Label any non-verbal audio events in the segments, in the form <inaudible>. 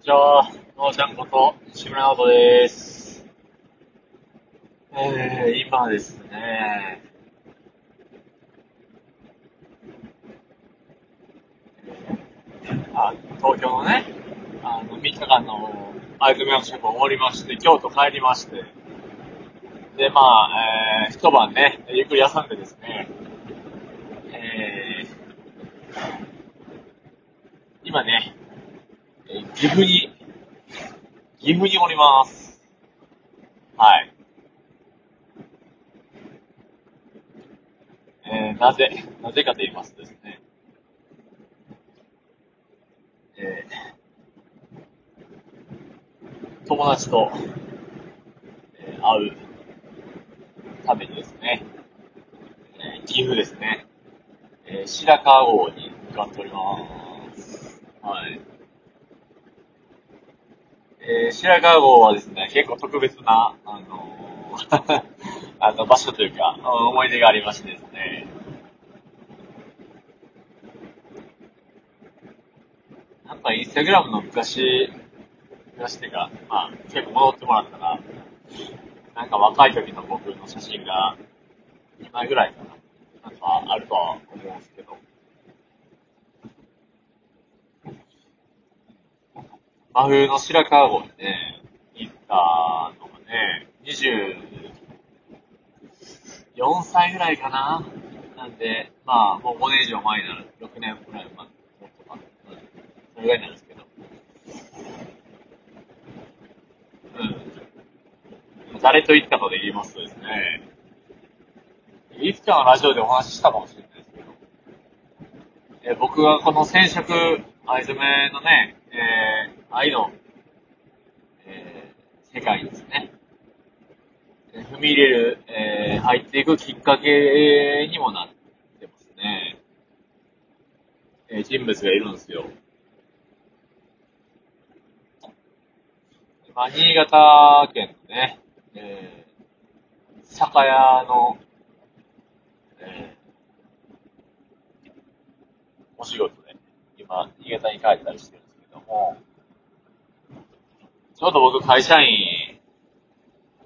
にちは、のーちゃんこと、西村直人です。えー、今ですね、あ東京のね、あの、3日間のアイドルメンバーシップ終わりまして、京都帰りまして、で、まあ、えー、一晩ね、ゆっくり休んでですね、えー、今ね、岐阜に、岐阜におります。はい。えー、なぜ、なぜかと言いますとですね、えー、友達と、えー会うためにですね、えー岐阜ですね、えー白川郷に向かっております。はい。えー白川郷はですね、結構特別な、あのー <laughs> あの場所というか、思い出がありましてですね、なんかインスタグラムの昔、昔っていうか、まあ結構戻ってもらったら、なんか若い時の僕の写真が2枚ぐらいかな、なんかあるとは思うんですけど、真冬の白川郷にね、行ったのがね、24歳ぐらいかな。なんで、まあ、もう5年以上前になる。6年ぐらい前、もっとか。うん。それぐらいなんですけど。うん。誰と行ったかで言いますとですね、いつかのラジオでお話ししたかもしれないですけど、え僕がこの染色藍染めのね、えー、愛の、えー、世界ですね、踏み入れる、えー、入っていくきっかけにもなってますね。えー、人物がいるんですよ。まあ、新潟県のね、えー、酒屋の、えー、お仕事で、今、新潟に帰ったりしてるんですけども、ちょうど僕会社員、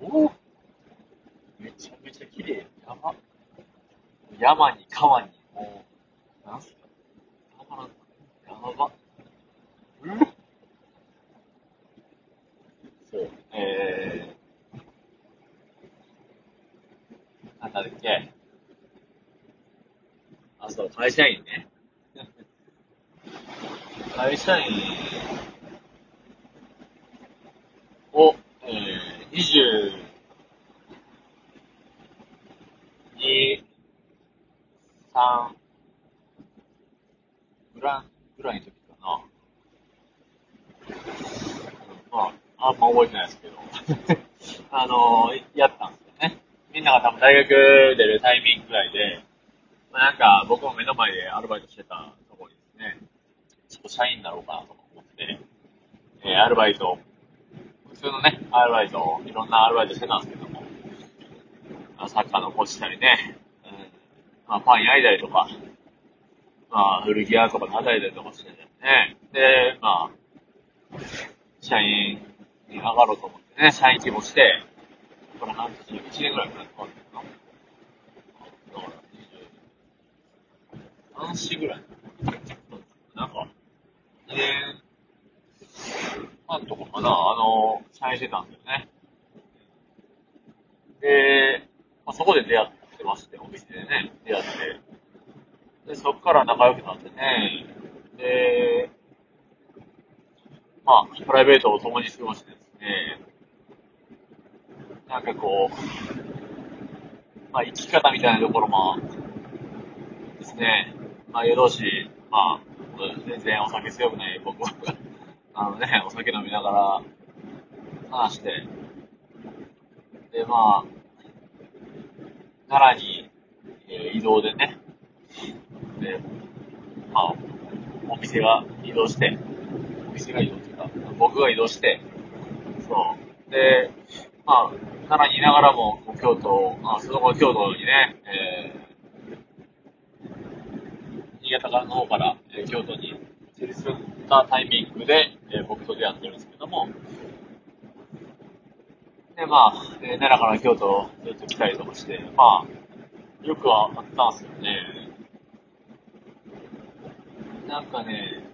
おめちゃめちゃ綺麗。山、山に川に、もう、なんすか、山なんか、やば。うんそう、えー、なんだっけ。あ、そう、会社員ね。会社員を、えー、20、2、3ぐらい、ぐらいの時かな。まあ、あんま覚えてないですけど。<laughs> あのー、やったんですよね。みんなが多分大学出るタイミングぐらいで、まあ、なんか僕も目の前でアルバイトしてたところにですね、ちょっと社員になろうかなと思って、えー、アルバイト、普通のね、アルバイト、いろんなアルバイトしてたんですけども、サッカーのコーチしたりね、うん、まあパン焼いたりとか、まあ古着屋とか叩いたりとかしてね、で、まあ、社員に上がろうと思ってね、社員希望して、これ半年、1年ぐらいかな、変わったかな。だから、20、半年ぐらい。なんか、2年半とかかな、あの、社員してたんですよね。で、まあ、そこで出会ってまして、お店でね、出会って。で、そこから仲良くなってね、で、まあ、プライベートを共に過ごしてですね、なんかこう、まあ、生き方みたいなところもですね、まあ、夜通し、まあ、全然お酒強くない僕は、あのね、お酒飲みながら話して、で、まあ、奈良に、えー移動でね、で、まあ、お店が移動して、お店が移動っていうか、僕が移動して、そう。で、まあ、奈良にいながらも、京都、あその後京都にね、えー、新潟の方から、えー京都にチェリスったタイミングで、えー、僕と出会ってるんですけども、で、まあ、えー、奈良から京都ずっと来たりとかして、まあ、よくはあったんですよね。なんかね、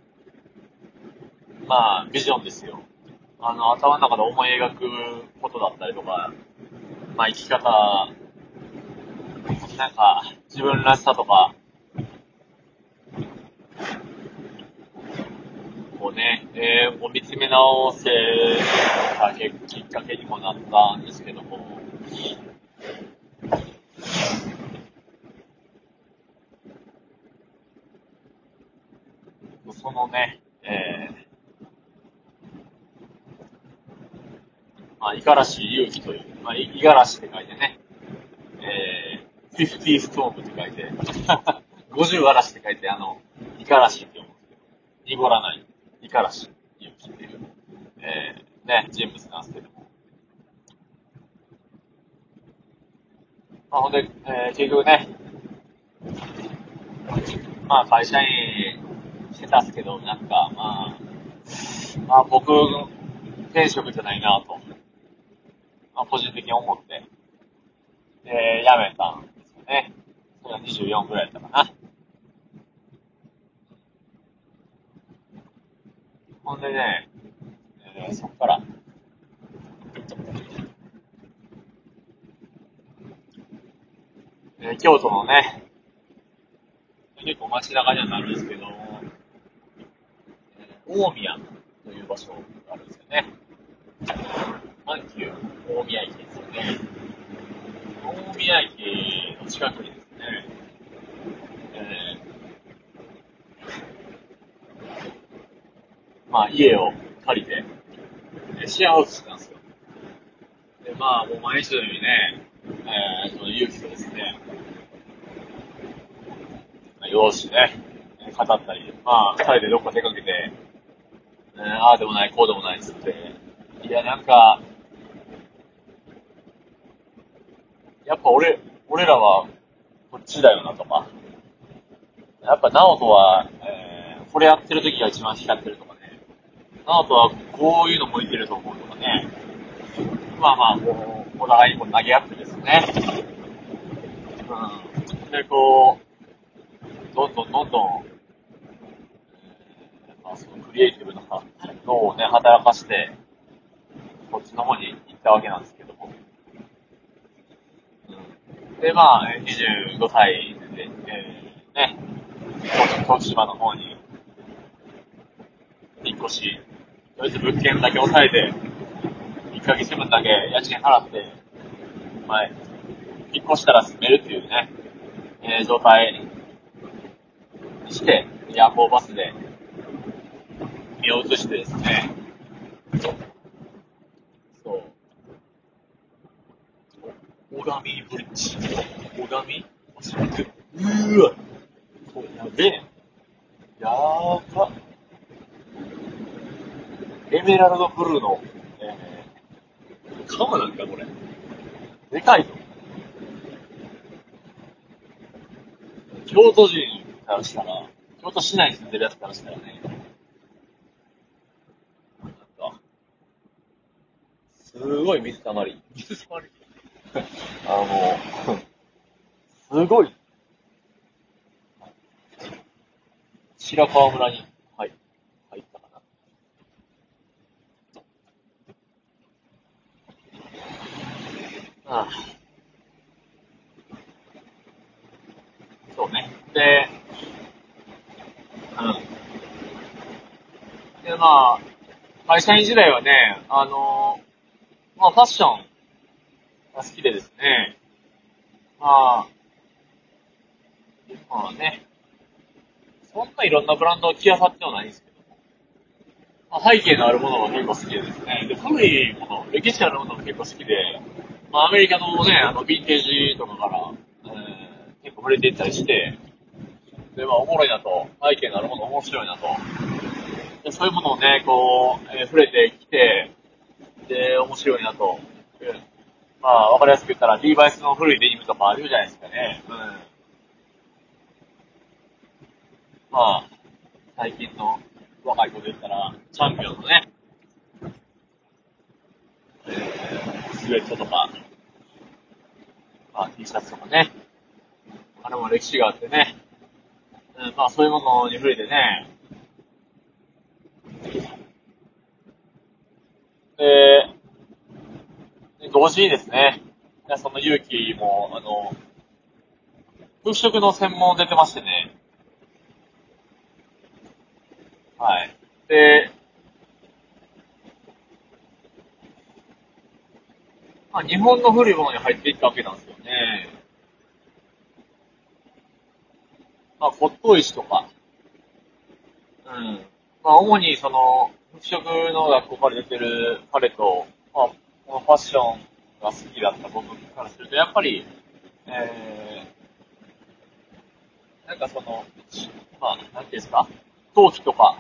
まあ、ビジョンですよ。あの、頭の中で思い描くことだったりとか、まあ、生き方、なんか、自分らしさとか、こうね、えー、見つめ直せたきっかけにもなったんですけども、そのね、えー、まあ、五十嵐勇気という、まあ、五十嵐って書いてね、えー、フィフティーストームって書いて、<laughs> 50嵐って書いて、あの、五十嵐って読むんですけど、濁らない、五十嵐勇気っていう、えー、ね、人物なんですけども。まあ、ほんで、えー、結局ね、まあ、会社員してたんですけど、なんか、まあ、まあ、僕、転職じゃないなと、まあ、個人的に思って、で、辞めたんですよね。それが24くらいだったかな。んでね、えー、そっから、えー、京都のね、結構街中にはなるんですけど、大宮という場所があるんですよね。阪急大宮駅ですよね。大宮駅の近くにですね、えー、まあ家を借りて、シェアハウスしたんですよ。で、まあもう毎日のようにね、えー、その勇気とですね、用紙ね、語ったり、まあ二人でどっか出かけて、えー、ああでもない、こうでもないっつって。いや、なんか、やっぱ俺、俺らはこっちだよなとか、やっぱ直人は、えー、これやってる時が一番光ってるとかね、直人はこういうの向いてると思うとかね、まあまあ、こう、お互いにこう投げ合ってですね、うん。で、こう、どんどんどんどん、まあ、そのクリエイティブな脳をね、働かして、こっちの方に行ったわけなんですけども。うん、で、まあ、25歳で、えー、ね、東島の方に、引っ越し、とりあえず物件だけ押さえて、1ヶ月分だけ家賃払って、まあ、引っ越したら住めるっていうね、えー、状態にして、夜行バスで身を移してですね、そう。小神ブリッジ。小神うーわ。これやべえ。やーば。エメラルドブルーの、えー、カムなんかこれ。でかいぞ。京都人からしたら、京都市内に住んでるやつからしたらね、すごい水たまり。水たまりあの、<laughs> すごい。白川村に、はい、入ったかな。ああそうね。で、うん。で、まあ、会社員時代はね、あのまあ、ファッションが好きでですね、まあ、まあね、そんないろんなブランドを着あさってはないんですけども、まあ、背景のあるものが結構好きでですね、で、古いもの、歴史あるものも結構好きで、まあ、アメリカのね、あの、ヴィンテージとかから、えー、結構触れていったりして、で、まあ、おもろいなと、背景のあるもの面白いなと、そういうものをね、こう、えー、触れてきて、で、面白いなと。まあ、わかりやすく言ったら、リーバイスの古いデニムとかあるじゃないですかね。うん。まあ、最近の若い子で言ったら、チャンピオンのね、えー、スウェットとか、まあ、T シャツとかね、あれも歴史があってね、うん、まあそういうものに触れてね、で、同時にですね、その勇気も、あの、服飾の専門出てましてね、はい。で、まあ日本の古いものに入っていったわけなんですよね。まあ骨董石とか、うん。まあ主にその、服飾の学校から出てる彼と、まあ、このファッションが好きだった僕からすると、やっぱり、えー、なんかその、まあ、なんていうんですか、陶器とか、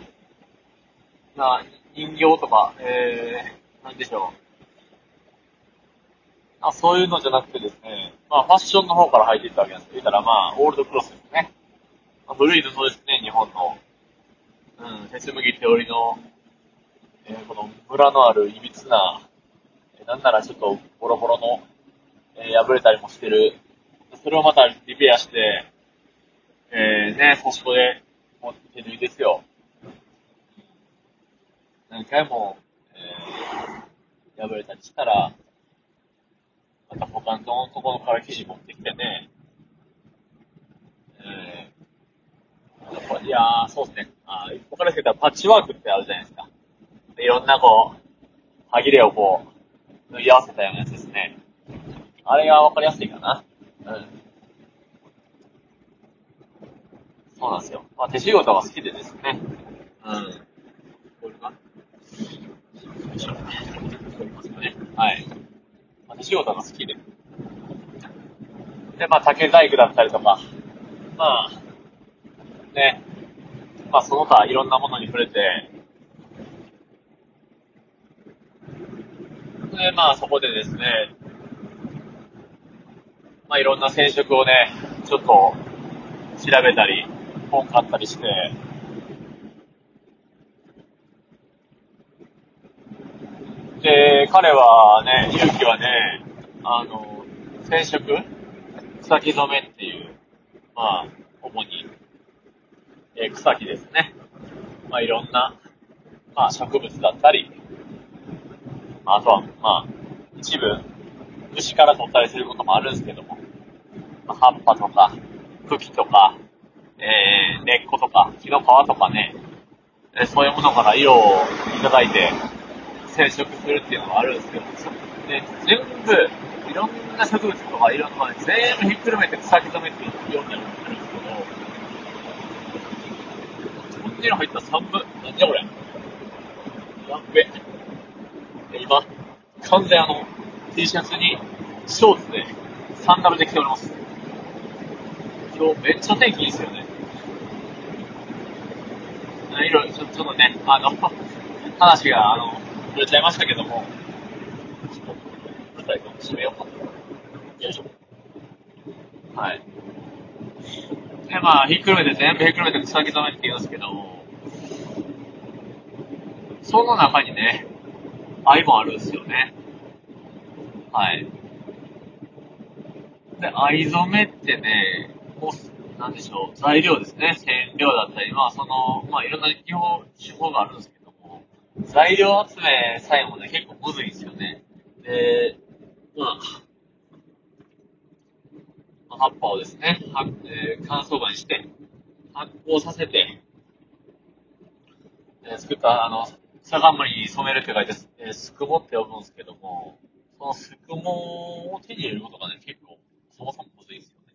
まあ、人形とか、えー、なんでしょう？あそういうのじゃなくてですね、まあ、ファッションの方から入っていったわけなんですけど言ったら、まあ、オールドクロスですね。まあ、古い布ですね、日本の。うん、鉄麦手織りの、えー、このムラのあるいびつな、なんならちょっとボロボロの、えー、破れたりもしてる。それをまたリペアして、えー、ね、そこで、もう手縫いですよ。何回も、えー、破れたりしたら、また他のところから生地持ってきてね、えー、いやー、そうですね。あ一から言ったらパッチワークってあるじゃないですか。いろんなこう、歯切れをこう、縫い合わせたようなやつですね。あれがわかりやすいかな。うん。そうなんですよ。まあ、手仕事が好きでですね。うん。これか？はい。まあ、手仕事が好きで。で、まあ、竹細工だったりとか、まあ、ね、まあ、その他いろんなものに触れて、で、まあそこでですね、まあいろんな染色をね、ちょっと調べたり、本買ったりして、で、彼はね、勇気はね、あの、染色草木染めっていう、まあ、主に、えー、草木ですね。まあいろんな、まあ植物だったり、あとは、まあ、一部、虫から取ったりすることもあるんですけども、まあ、葉っぱとか、茎とか、えー、根っことか、木の皮とかね、えそういうものから色をいただいて、染色するっていうのがあるんですけども、で全部、いろんな植物とかいろんなもの全部ひっくるめて草木染めっていうようになるんですけど、こんなの入った3分、なんじゃこれ。やっべ。今、完全あの、T シャツに、ショーツで、サンダルで着ております。今日めっちゃ天気いいですよね。いろいろ、ちょっとね、あの、話が、あの、触れちゃいましたけども、ちょっと、舞台かもしれようかよいしょ。はい。で、まあ、ひっくるめて、全部ひっくるめて草木染めって言うんですけども、その中にね、愛もあるんですよね。はい。で、藍染めってね、もう、なんでしょう、材料ですね。染料だったり、まあその、まあいろんな技法、手法があるんですけども、材料集めさえもね、結構むずいんですよね。で、まあ、葉っぱをですね、はえー、乾燥場にして、発酵させて、えー、作った、あの、草冠に染めるって書いて、えー、すくもって呼ぶんですけども、そのすくもを手に入れることがね、結構、そもそもむずいですよね。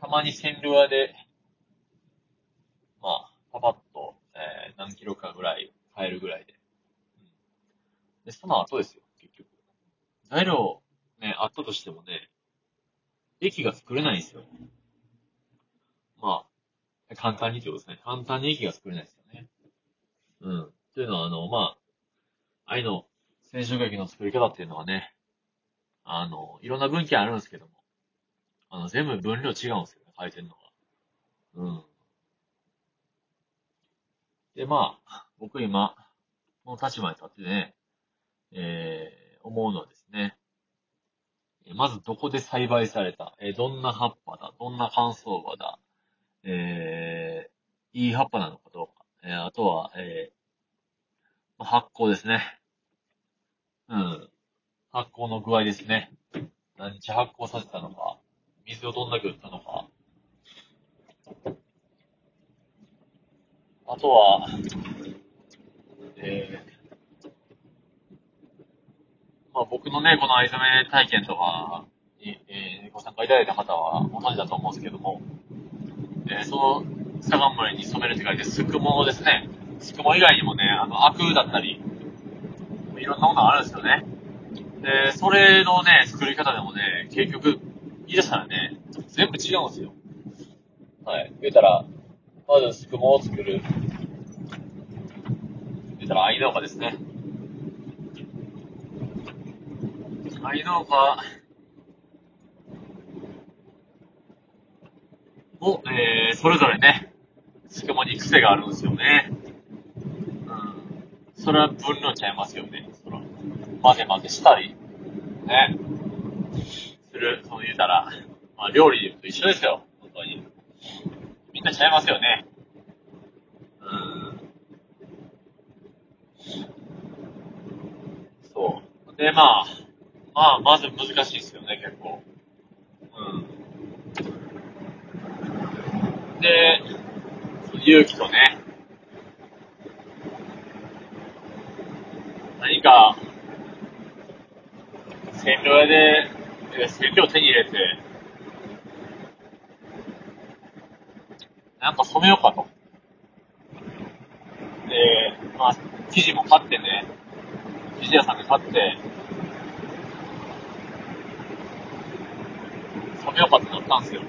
たまに線量屋で、まあ、パパッと、えー、何キロかぐらい買えるぐらいで。うん、で、その後ですよ、結局。材料、ね、あったとしてもね、駅が作れないんですよ。まあ、簡単にってことですね。簡単に駅が作れないですよね。うん。というのは、あの、まあ、愛の染色液の作り方っていうのはね、あの、いろんな文献あるんですけども、あの、全部分量違うんですよね、書いてるのが。うん。で、まあ、僕今、この立場に立ってね、えー、思うのはですね、まずどこで栽培された、え、どんな葉っぱだ、どんな乾燥場だ、えー、いい葉っぱなのかどうか、えー、あとは、えー、発酵ですね。うん。発酵の具合ですね。何日発酵させたのか、水をどんだけ打ったのか？あとは、えー、まあ僕のね、この藍染め体験とかに、えー、ご参加いただいた方はご存知だと思うんですけども、えー、その、サガンムに染めるって書いて、すくもですね。すくも以外にもね、あの、アクだったり、いろんなものがあるんですよね。で、それのね、作り方でもね、結局、言い出したらね、全部違うんですよ。はい。言うたら、まずすくもを作る。言うたら、藍農家ですね。藍農家も、えー、それぞれね、すくもに癖があるんですよね。うん。それは分量ちゃいますよね。その、混ぜ混ぜしたり、ね。する、そう言うたら、まあ料理と一緒ですよ。本当に。みんなちゃいますよね。うん。そう。で、まあ、まあ、まず難しいですよね、結構。うん。で、勇気とね、何か、染料屋で、染料手に入れて、なんか染めようかと。で、まあ、生地も買ってね、生地屋さんで買って、染めようかってなったんですよ。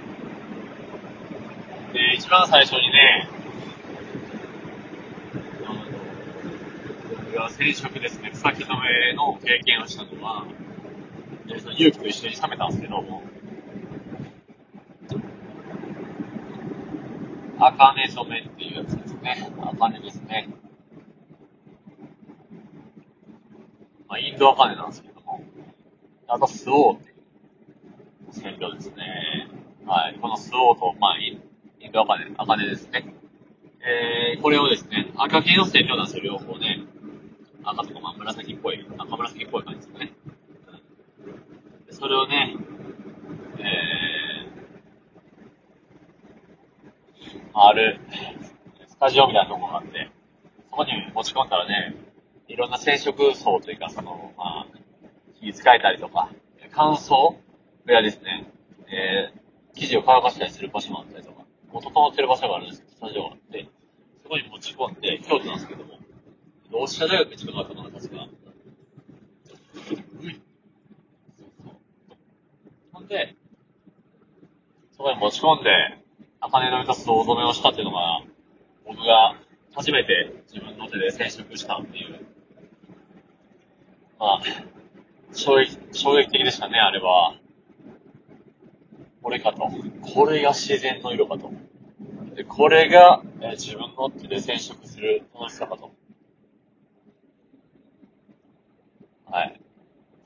で、一番最初にね、僕が染色ですね、草木染めの経験をしたのは、で、その勇気と一緒に冷めたんですけども、あかね染めっていうやつですね。あかねですね。まあ、インドあかねなんですけども。あと、スオーっていう染料ですね。はい。このスオーと、まあ、インドあかね、あかねですね。えー、これをですね、赤系の染料なんですよ、両方ね。赤とか、まあ、紫っぽい、赤紫っぽい感じですね。それをね、えー、ある、スタジオみたいなとこがあって、そこに持ち込んだらね、いろんな染色層というか、その、まあ、火使えたりとか、乾燥部屋ですね、えー、生地を乾かしたりする場所もあったりとか、もう整ってる場所があるんですけど、スタジオがあって、そこに持ち込んで、京都なんですけども、同志社大学に近かったのが確か、で、そこに持ち込んで、茜の糸巣大染めをしたっていうのが、僕が初めて自分の手で染色したっていう。まあ、衝撃、衝撃的でしたね、あれは。これかと。これが自然の色かと。で、これが、え自分の手で染色する楽しさかと。はい。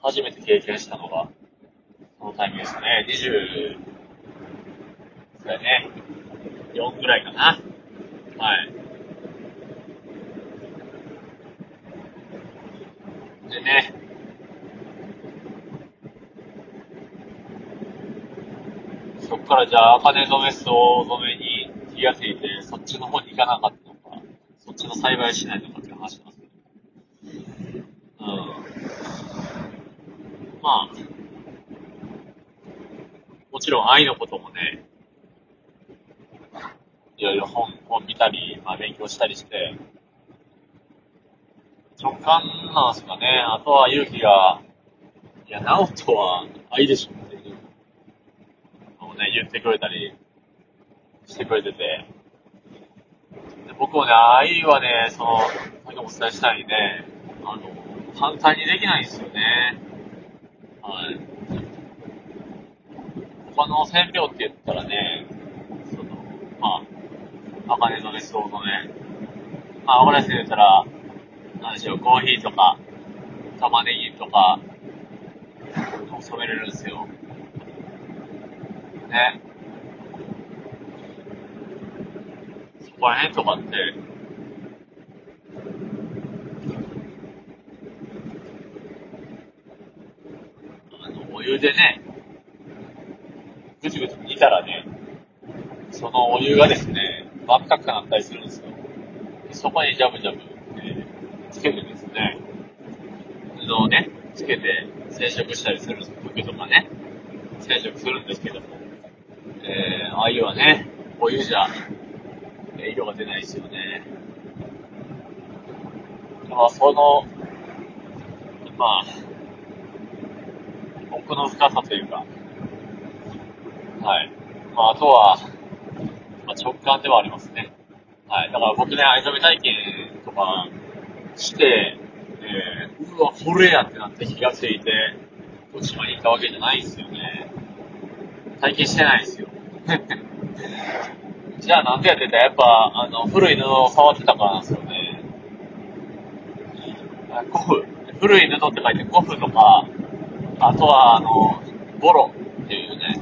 初めて経験したのが、このタイミングですね。20、そうだね。4ぐらいかな。はい。でね。そっかじゃあ、茜染め、総染めに気がついて、そっちの方に行かなかったのか、そっちの栽培しないのかって話なんですけど。うん。まあ、もちろん愛のこともね、いろいろ本、本見たり、まあ勉強したりして、直感なんですかね。あとは勇気が、いや、直人は愛でしょっていうのをね、言ってくれたりしてくれてて、で僕もね、愛はね、その、先ほどお伝えしたようにね、あの、簡単にできないんですよね。はい。他の染料って言ったらね、その、まあ、茜染め、総染め、まあ、オムラスで言ったら、なんでしょう、コーヒーとか、玉ねぎとか、染めれるんですよ。ね。そこら辺とかって、あの、お湯でね、ぐちぐち煮たらね、そのお湯がですね、真っ赤くなったりするんですよ。そこにジャブジャブ、えー、つけてですね、布をね、つけて染色したりするんですよ。服とかね、染色するんですけども。えー、ああいうはね、お湯じゃ、え色が出ないですよね。まあ、その、まあ、奥の深さというか、はい。まあ、あとは、まあ、直感ではありますね。はい。だから僕ね、藍染め体験とかして、えー、うわ、これやってなって気がついて、徳島に行ったわけじゃないんですよね。体験してないんですよ。じゃあなんでやってた？やっぱ、あの、古い布を触ってたからなんですよね。古布。古い布って書いて古布とか、あとは、あの、ボロっていうね、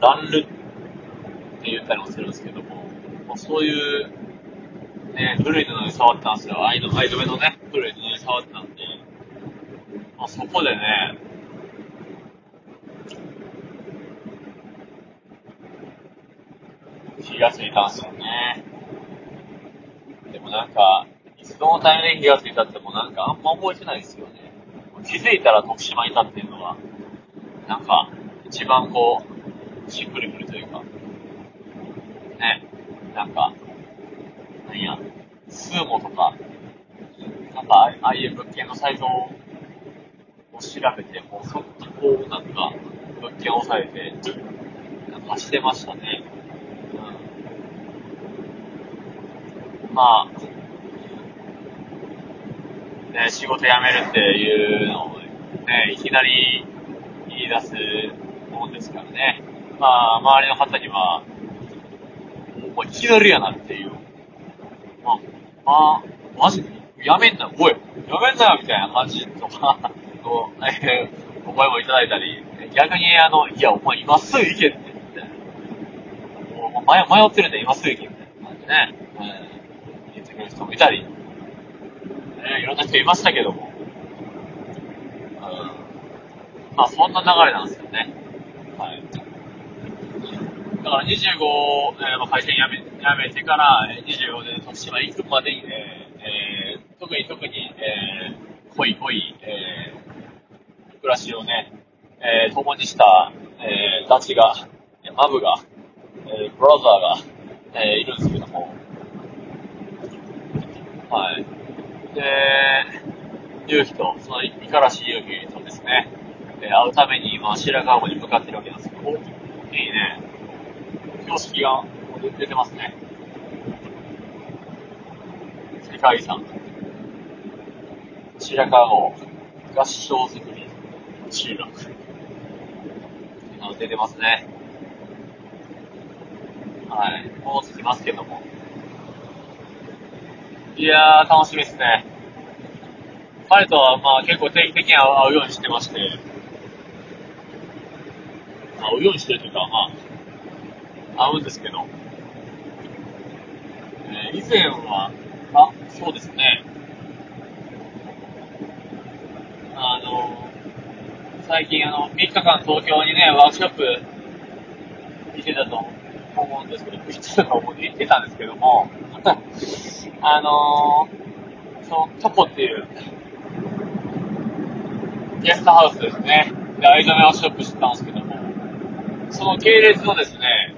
ランルって言ったりもするんですけども、そういう、ね、古い布に触ってたんですよ。アイドメのね、古い布に触ってたんで、まあ、そこでね、気がついたんですよね。でもなんか、いつどのタイミングで気がついたってもなんかあんま覚えてないですよね。気づいたら徳島にいたっていうのは、なんか、一番こう、しっくりくるというか、ね、なんか、なんや、スーモとか、なんか、ああいう物件のサイトを調べて、もうそっとこう、なんか、物件を押さえて、なんかしてましたね。うん。まあ、ね、仕事辞めるっていうのをね、いきなり言い出すもんですからね。まあ、周りの方には、もういきなりやなっていう。まあ、まあ、マジで？やめんな、おい、やめんなよみたいな感じとか、の、えー、お声もいただいたり、逆にあの、いや、お前今すぐ行けって、みたいな。もう迷ってるんで今すぐ行けみたいな感じでね、うん、言ってくれる人もいたり、ね、いろんな人いましたけども、うん、まあそんな流れなんですよね。はい。だから25、えー、まあ、会社辞め、辞めてから、25で徳島行くまでにね、えー、特に特に、えー、濃い濃い、えー、暮らしをね、えー、共にした、えー、ダチが、マブが、えー、ブラザーが、えー、いるんですけど、はい。で、勇気と、その、五十嵐勇気とですね、え、会うために今、白川湖に向かってるわけなんですけど、いいね。標識が出てますね。世界遺産。白川郷合掌造り集落。出てますね。はい。もう着きますけども。いやー、楽しみですね。彼とは、まあ結構定期的に会うようにしてまして、会うようにしてるというか、まあ、合うんですけど、えー、以前は、あ、そうですね。あの、最近あの、3日間東京にね、ワークショップ行ってたと思うんですけど、行ってたと思う行ってたんですけども、あのー、その、トコっていう、ゲストハウスですね。で、藍染めをショップしてたんですけども、その系列のですね、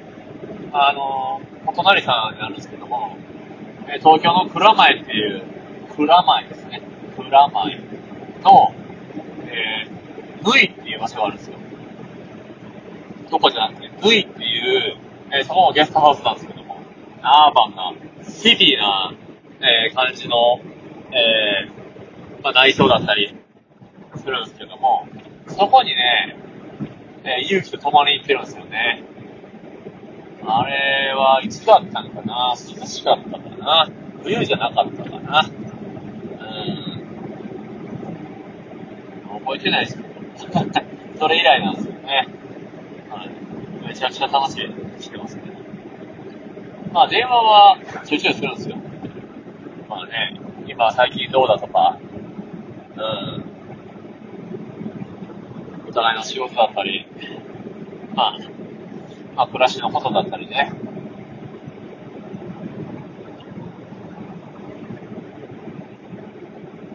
あの、お隣さんになるんですけども、え東京の蔵前っていう、蔵前ですね。蔵前の、えー、縫いっていう場所があるんですよ。どこじゃなくて、縫いっていう、えー、そこもゲストハウスなんですけども、アーバンな、シティな、えー、感じの、えー、まあ、内装だったりするんですけども、そこにね、えー、勇気と共に行ってるんですよね。あれはいつだったのかな？涼しかったかな？冬じゃなかったかな？うん。覚えてないですけど。それ以来なんですよね。はい。めちゃくちゃ楽しみしてますね。まあ電話はちょいちょいするんですよ。まあね、今最近どうだとか、うん。お互いの仕事だったり、まあ、まあ暮らしのことだったりね。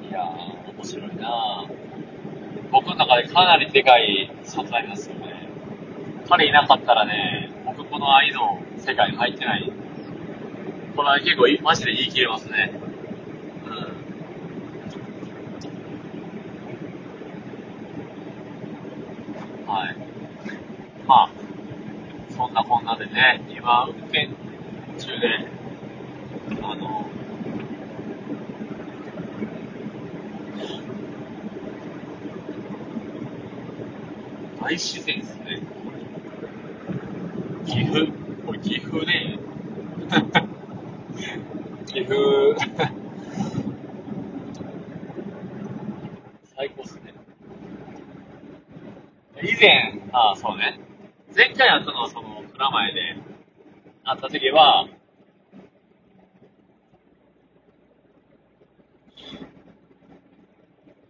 いやー、面白いな僕の中でかなりでかい存在ですよね。彼いなかったらね、僕この愛の世界に入ってない。これは結構マジで言い切れますね。はい。まあ、そんなこんなでね、今、運転中で、あの、大自然ですね。岐阜、これ岐阜ね。<laughs> 岐阜最高っすね。以前、ああ、そうね。前回会った、った時は、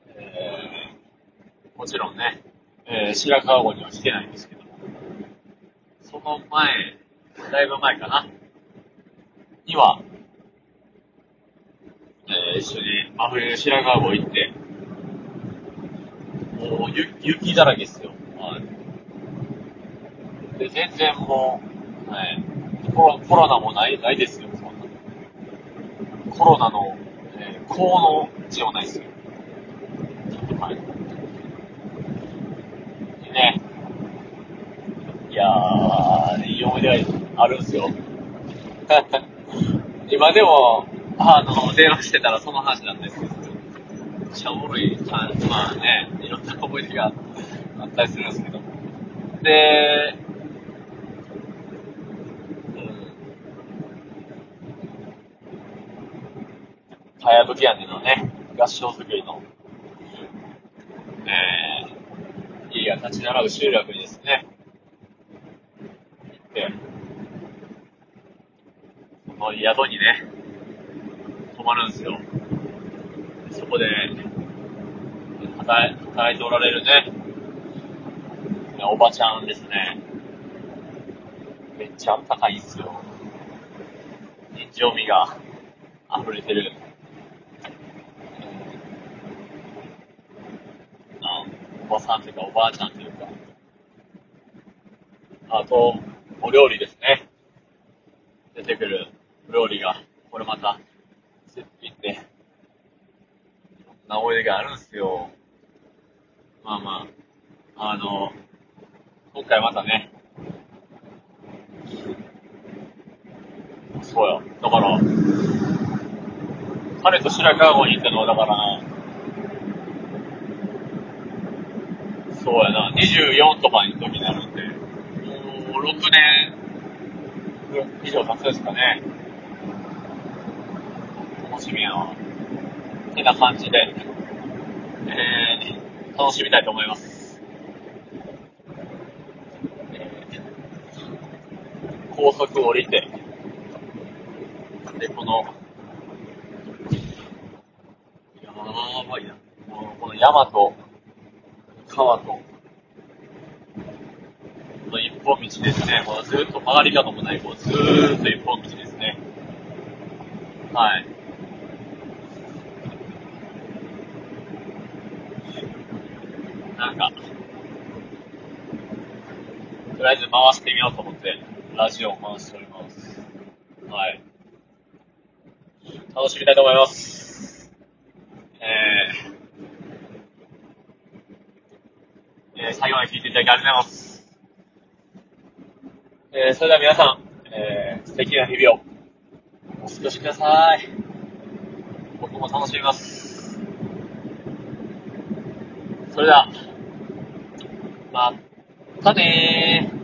えー、もちろんね、えー、白川郷には来てないんですけども、その前、だいぶ前かな、には、えー、一緒に真冬白川郷行って、もう雪だらけっすよ。はい。で、全然もう、はい。コロコロナもない、ないですよ、そんな。コロナの、えー、効の字もないですよ。はい。でね、いやー、いい思い出があるんですよ。<laughs> 今でも、あの、電話してたらその話なんですけど、めっちゃおもろい、まあね、いろんな思い出があったりするんですけど。で、かやぶき屋根のね、合掌造りの、えー、家が立ち並ぶ集落にですね、行って、その宿にね、泊まるんですよ。そこで、働いておられるね、おばちゃんですね。めっちゃあったかいんですよ。人情味が溢れてる。あおばさんというかおばあちゃんというか。あと、お料理ですね。出てくるお料理が、これまた、絶品で、いろんな思い出があるんすよ。まあまあ、あの、今回またね、そうや。だから、彼と白川郷に行ったのは、だからそうやな、24とかの時になるんで、もう6年以上経つですかね。楽しみやな。てな感じで、えー、楽しみたいと思います。高速降りて、で、この、やばいな。この山と、川と、この一本道ですね。このずっと曲がり角もない、こうずーっと一本道ですね。はい。なんか、とりあえず回してみようと思って、ラジオを回しております。はい。楽しみたいと思います。えー、えー、最後まで聞いていただきありがとうございます。えー、それでは皆さん、えー、素敵な日々をお過ごしください。僕も楽しみます。それでは、またねー。